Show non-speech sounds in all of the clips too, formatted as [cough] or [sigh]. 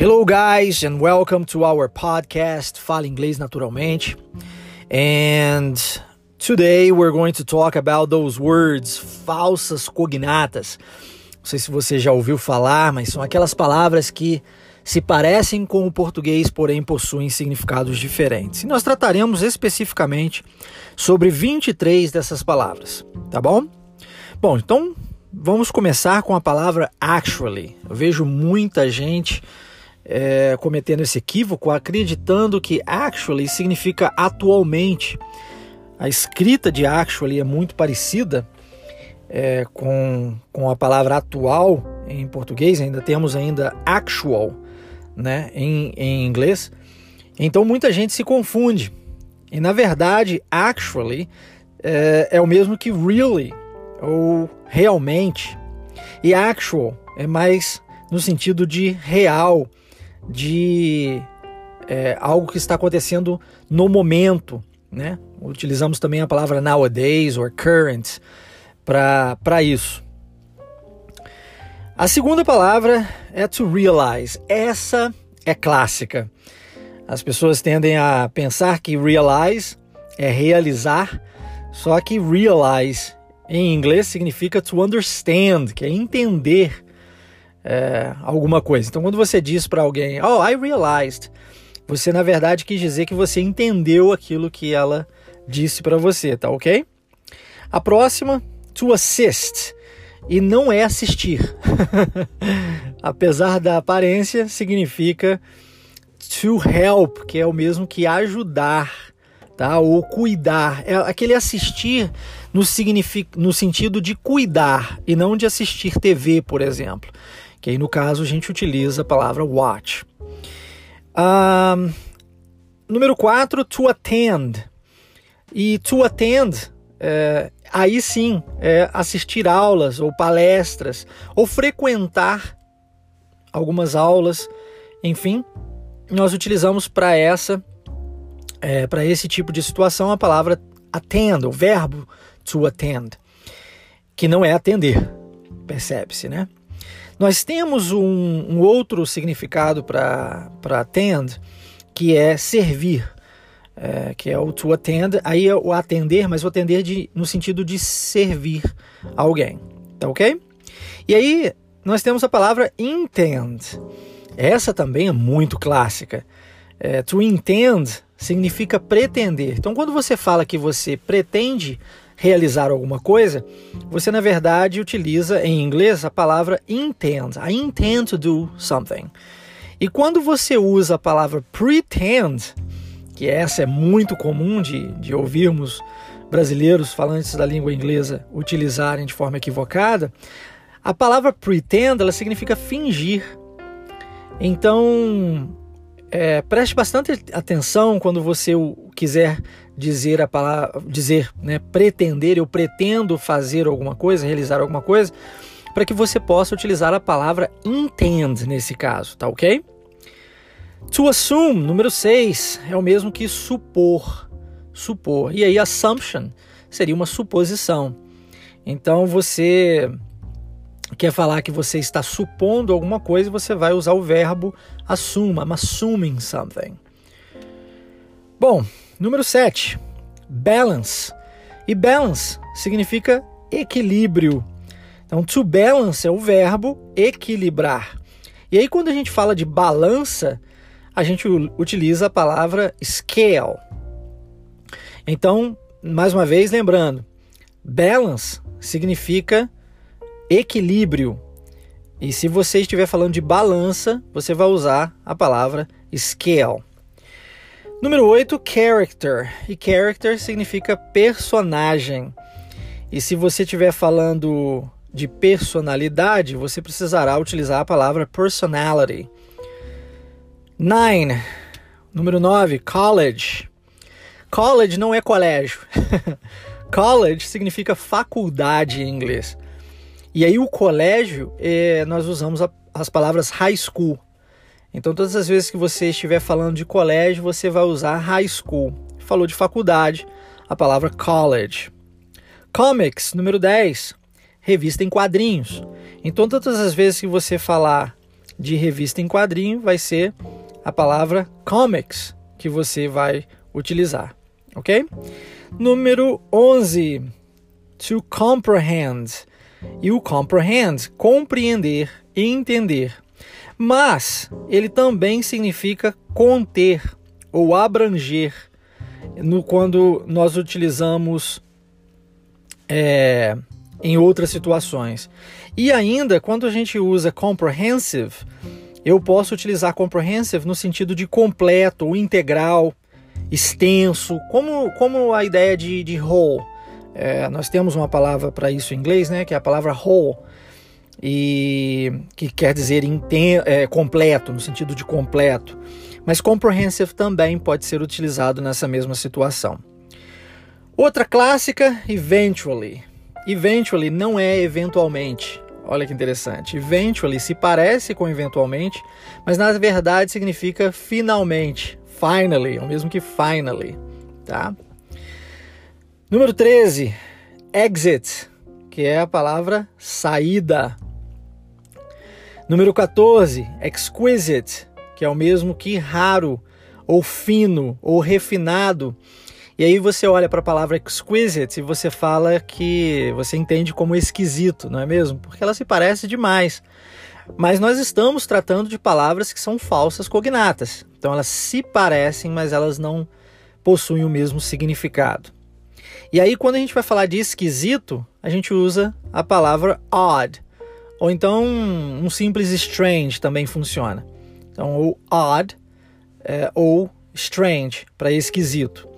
Hello, guys, and welcome to our podcast, Fala Inglês Naturalmente. And today we're going to talk about those words, falsas cognatas. Não sei se você já ouviu falar, mas são aquelas palavras que se parecem com o português, porém possuem significados diferentes. E nós trataremos especificamente sobre 23 dessas palavras, tá bom? Bom, então vamos começar com a palavra actually. Eu vejo muita gente é, cometendo esse equívoco, acreditando que actually significa atualmente. A escrita de actually é muito parecida é, com, com a palavra atual em português, ainda temos ainda actual né, em, em inglês. Então muita gente se confunde. E na verdade, actually é, é o mesmo que really ou realmente. E actual é mais no sentido de real, de é, algo que está acontecendo no momento, né? Utilizamos também a palavra nowadays or current para isso. A segunda palavra é to realize. Essa é clássica. As pessoas tendem a pensar que realize é realizar, só que realize em inglês significa to understand, que é entender é, alguma coisa. Então, quando você diz para alguém, oh, I realized, você na verdade quis dizer que você entendeu aquilo que ela disse para você, tá ok? A próxima, to assist, e não é assistir. [laughs] Apesar da aparência, significa to help, que é o mesmo que ajudar, tá? Ou cuidar. É aquele assistir no, significa, no sentido de cuidar e não de assistir TV, por exemplo que aí no caso a gente utiliza a palavra watch. Um, número 4, to attend. E to attend, é, aí sim, é assistir aulas ou palestras, ou frequentar algumas aulas, enfim, nós utilizamos para essa, é, para esse tipo de situação a palavra attend, o verbo to attend, que não é atender, percebe-se, né? Nós temos um, um outro significado para attend, que é servir, é, que é o to attend, aí é o atender, mas o atender de, no sentido de servir alguém, tá ok? E aí nós temos a palavra intend, essa também é muito clássica. É, to intend significa pretender. Então, quando você fala que você pretende realizar alguma coisa, você na verdade utiliza em inglês a palavra intend. I intend to do something. E quando você usa a palavra pretend, que essa é muito comum de, de ouvirmos brasileiros falantes da língua inglesa utilizarem de forma equivocada, a palavra pretend ela significa fingir. Então, é, preste bastante atenção quando você quiser dizer a palavra, dizer, né, pretender, eu pretendo fazer alguma coisa, realizar alguma coisa, para que você possa utilizar a palavra intend nesse caso, tá ok? To assume, número 6, é o mesmo que supor. Supor. E aí, assumption seria uma suposição. Então, você quer falar que você está supondo alguma coisa, você vai usar o verbo assume. I'm assuming something. Bom, Número 7, balance. E balance significa equilíbrio. Então, to balance é o verbo equilibrar. E aí, quando a gente fala de balança, a gente utiliza a palavra scale. Então, mais uma vez, lembrando, balance significa equilíbrio. E se você estiver falando de balança, você vai usar a palavra scale. Número 8, character. E character significa personagem. E se você estiver falando de personalidade, você precisará utilizar a palavra personality. 9. Número 9, college. College não é colégio. [laughs] college significa faculdade em inglês. E aí o colégio, é, nós usamos a, as palavras high school. Então, todas as vezes que você estiver falando de colégio, você vai usar high school. Falou de faculdade, a palavra college. Comics, número 10, revista em quadrinhos. Então, todas as vezes que você falar de revista em quadrinho, vai ser a palavra comics que você vai utilizar, ok? Número 11, to comprehend. E o comprehend, compreender, entender. Mas ele também significa conter ou abranger no quando nós utilizamos é, em outras situações. E ainda, quando a gente usa comprehensive, eu posso utilizar comprehensive no sentido de completo ou integral, extenso, como, como a ideia de, de whole. É, nós temos uma palavra para isso em inglês, né, que é a palavra whole, e que quer dizer é, completo, no sentido de completo. Mas comprehensive também pode ser utilizado nessa mesma situação. Outra clássica, eventually. Eventually não é eventualmente. Olha que interessante. Eventually se parece com eventualmente, mas na verdade significa finalmente. Finally, o mesmo que finally, tá? Número 13, exit, que é a palavra saída. Número 14, exquisite, que é o mesmo que raro, ou fino, ou refinado. E aí você olha para a palavra exquisite e você fala que você entende como esquisito, não é mesmo? Porque ela se parece demais. Mas nós estamos tratando de palavras que são falsas cognatas. Então elas se parecem, mas elas não possuem o mesmo significado. E aí, quando a gente vai falar de esquisito, a gente usa a palavra odd. Ou então um simples strange também funciona. Então, ou odd é, ou strange para esquisito.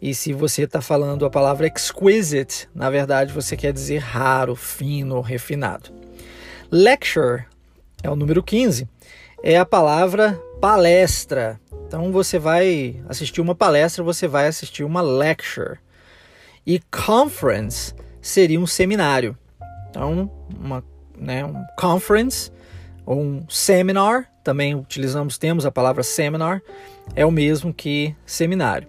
E se você está falando a palavra exquisite, na verdade você quer dizer raro, fino, refinado. Lecture é o número 15, é a palavra palestra. Então você vai assistir uma palestra, você vai assistir uma lecture. E conference seria um seminário. Então, uma, né, um conference ou um seminar, também utilizamos, temos a palavra seminar, é o mesmo que seminário.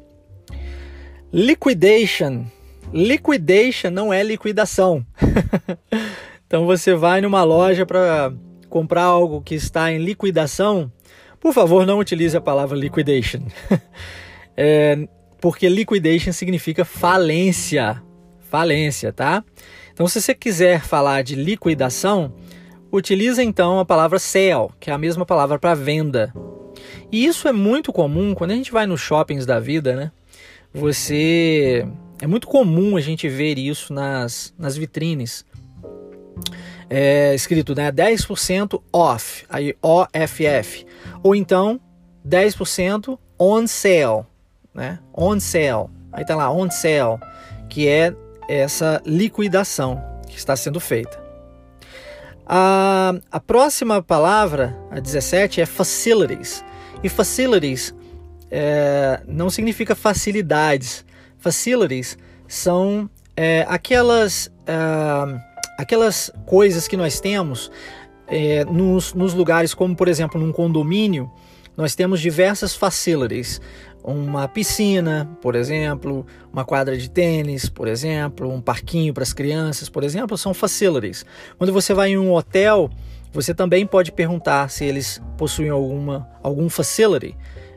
Liquidation. Liquidation não é liquidação. [laughs] então você vai numa loja para comprar algo que está em liquidação, por favor, não utilize a palavra liquidation. [laughs] é, porque liquidation significa falência. Falência, tá? Então, se você quiser falar de liquidação, utilize então a palavra sale, que é a mesma palavra para venda. E isso é muito comum quando a gente vai nos shoppings da vida, né? Você. É muito comum a gente ver isso nas, nas vitrines. É escrito né, 10% off, aí OFF. Ou então 10% on sale né? On sale. Aí tá lá, on sale, que é essa liquidação que está sendo feita. A, a próxima palavra, a 17, é facilities. E facilities é, não significa facilidades. Facilities são é, aquelas, é, aquelas coisas que nós temos é, nos, nos lugares, como por exemplo num condomínio, nós temos diversas facilities uma piscina, por exemplo, uma quadra de tênis, por exemplo, um parquinho para as crianças, por exemplo, são facilities. Quando você vai em um hotel, você também pode perguntar se eles possuem alguma algum facility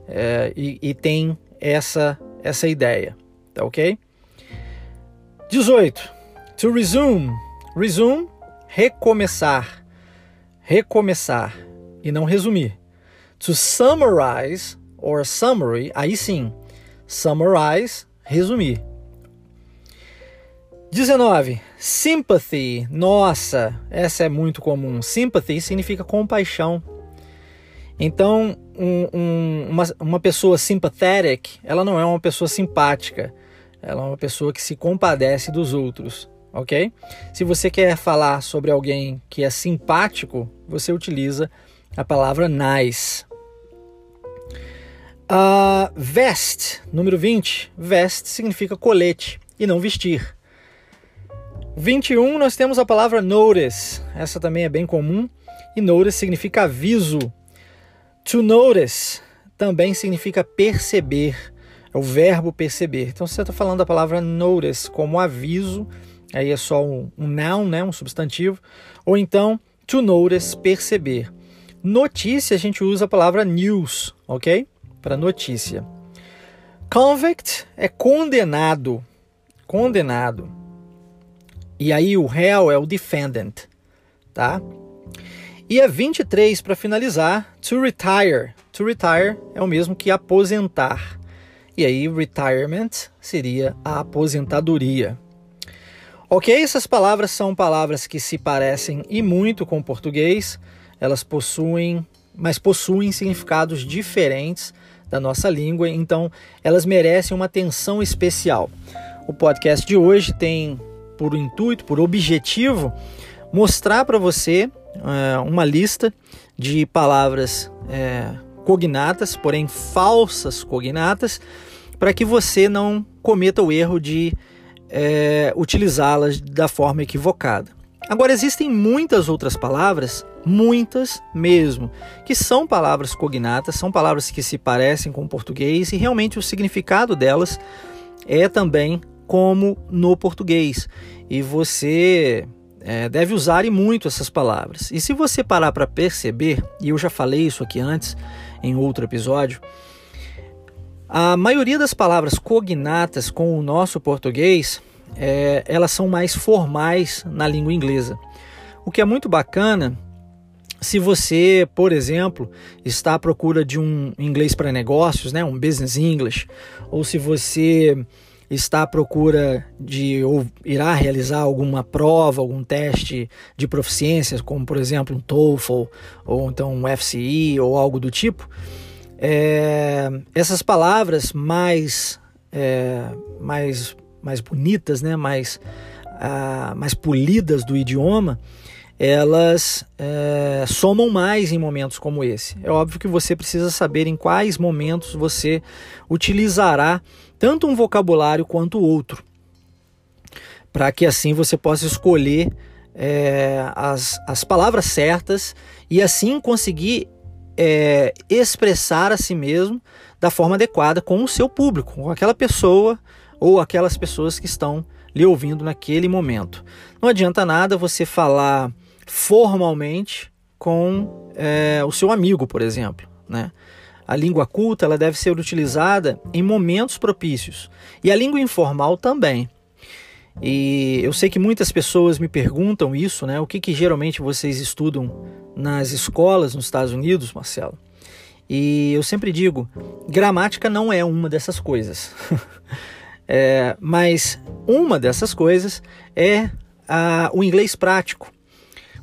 é, e, e tem essa essa ideia, tá ok? 18. To resume, resume, recomeçar, recomeçar e não resumir. To summarize or summary, aí sim, summarize, resumir. 19. Sympathy. Nossa, essa é muito comum. Sympathy significa compaixão. Então, um, um, uma, uma pessoa sympathetic, ela não é uma pessoa simpática. Ela é uma pessoa que se compadece dos outros, ok? Se você quer falar sobre alguém que é simpático, você utiliza a palavra nice. Uh, vest, número 20. Vest significa colete e não vestir. 21, nós temos a palavra notice. Essa também é bem comum. E notice significa aviso. To notice também significa perceber. É o verbo perceber. Então, se você está falando a palavra notice como aviso, aí é só um, um noun, né, um substantivo. Ou então, to notice, perceber. Notícia, a gente usa a palavra news, ok? Para notícia. Convict é condenado. Condenado. E aí o réu é o defendant, tá? E a 23 para finalizar, to retire. To retire é o mesmo que aposentar. E aí retirement seria a aposentadoria. Ok, essas palavras são palavras que se parecem e muito com o português. Elas possuem, mas possuem significados diferentes da nossa língua, então elas merecem uma atenção especial. O podcast de hoje tem por intuito, por objetivo, mostrar para você é, uma lista de palavras é, cognatas, porém falsas cognatas, para que você não cometa o erro de é, utilizá-las da forma equivocada. Agora, existem muitas outras palavras, muitas mesmo, que são palavras cognatas, são palavras que se parecem com o português e realmente o significado delas é também como no português. E você é, deve usar e muito essas palavras. E se você parar para perceber, e eu já falei isso aqui antes em outro episódio, a maioria das palavras cognatas com o nosso português, é, elas são mais formais na língua inglesa. O que é muito bacana se você, por exemplo, está à procura de um inglês para negócios, né, um business English, ou se você está à procura de ou irá realizar alguma prova, algum teste de proficiência, como por exemplo um TOEFL ou então um FCE ou algo do tipo, é, essas palavras mais, é, mais, mais bonitas, né, mais, ah, mais polidas do idioma, elas é, somam mais em momentos como esse. É óbvio que você precisa saber em quais momentos você utilizará tanto um vocabulário quanto outro, para que assim você possa escolher é, as, as palavras certas e assim conseguir é, expressar a si mesmo da forma adequada com o seu público, com aquela pessoa ou aquelas pessoas que estão lhe ouvindo naquele momento. Não adianta nada você falar formalmente com é, o seu amigo, por exemplo, né? A língua culta ela deve ser utilizada em momentos propícios e a língua informal também. E eu sei que muitas pessoas me perguntam isso, né? O que, que geralmente vocês estudam nas escolas nos Estados Unidos, Marcelo? E eu sempre digo, gramática não é uma dessas coisas. [laughs] é, mas uma dessas coisas é a, o inglês prático.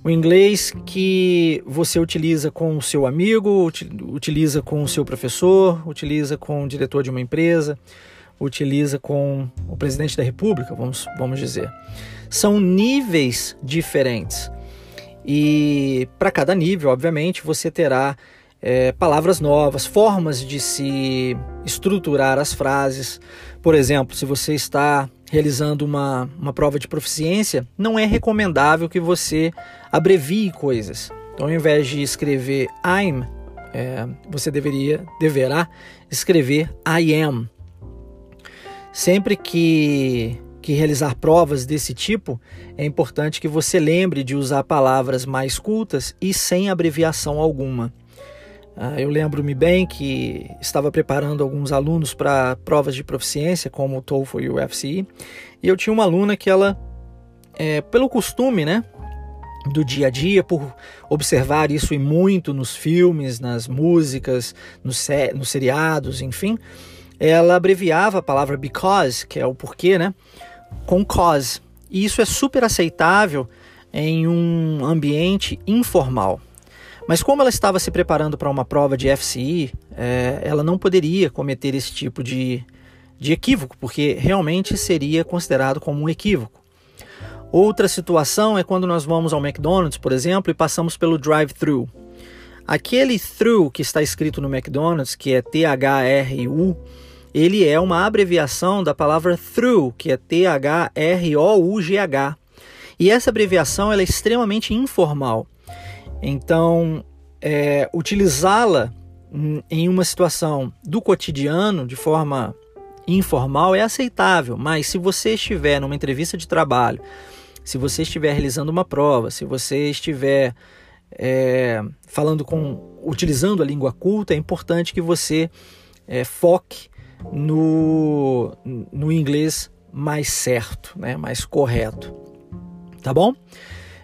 O inglês que você utiliza com o seu amigo, utiliza com o seu professor, utiliza com o diretor de uma empresa, utiliza com o presidente da república, vamos, vamos dizer. São níveis diferentes. E para cada nível, obviamente, você terá é, palavras novas, formas de se estruturar as frases. Por exemplo, se você está realizando uma, uma prova de proficiência, não é recomendável que você abrevie coisas. Então, ao invés de escrever I'm, é, você deveria, deverá escrever I am. Sempre que, que realizar provas desse tipo, é importante que você lembre de usar palavras mais cultas e sem abreviação alguma. Ah, eu lembro-me bem que estava preparando alguns alunos para provas de proficiência, como o TOEFL e o FCE, e eu tinha uma aluna que ela, é, pelo costume, né, do dia a dia, por observar isso e muito nos filmes, nas músicas, nos, nos seriados, enfim, ela abreviava a palavra because, que é o porquê, né, com cause. E isso é super aceitável em um ambiente informal. Mas como ela estava se preparando para uma prova de FCI, é, ela não poderia cometer esse tipo de, de equívoco, porque realmente seria considerado como um equívoco. Outra situação é quando nós vamos ao McDonald's, por exemplo, e passamos pelo drive-thru. Aquele through que está escrito no McDonald's, que é T-H-R-U, ele é uma abreviação da palavra through, que é T-H-R-O-U-G-H. E essa abreviação é extremamente informal. Então, é, utilizá-la em uma situação do cotidiano, de forma informal, é aceitável, mas se você estiver numa entrevista de trabalho, se você estiver realizando uma prova, se você estiver é, falando com, utilizando a língua culta, é importante que você é, foque no, no inglês mais certo, né, mais correto. Tá bom?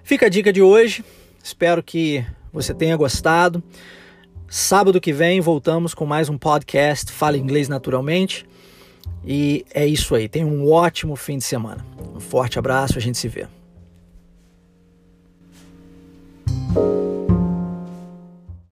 Fica a dica de hoje. Espero que você tenha gostado. Sábado que vem voltamos com mais um podcast Fala Inglês Naturalmente. E é isso aí. Tenha um ótimo fim de semana. Um forte abraço, a gente se vê.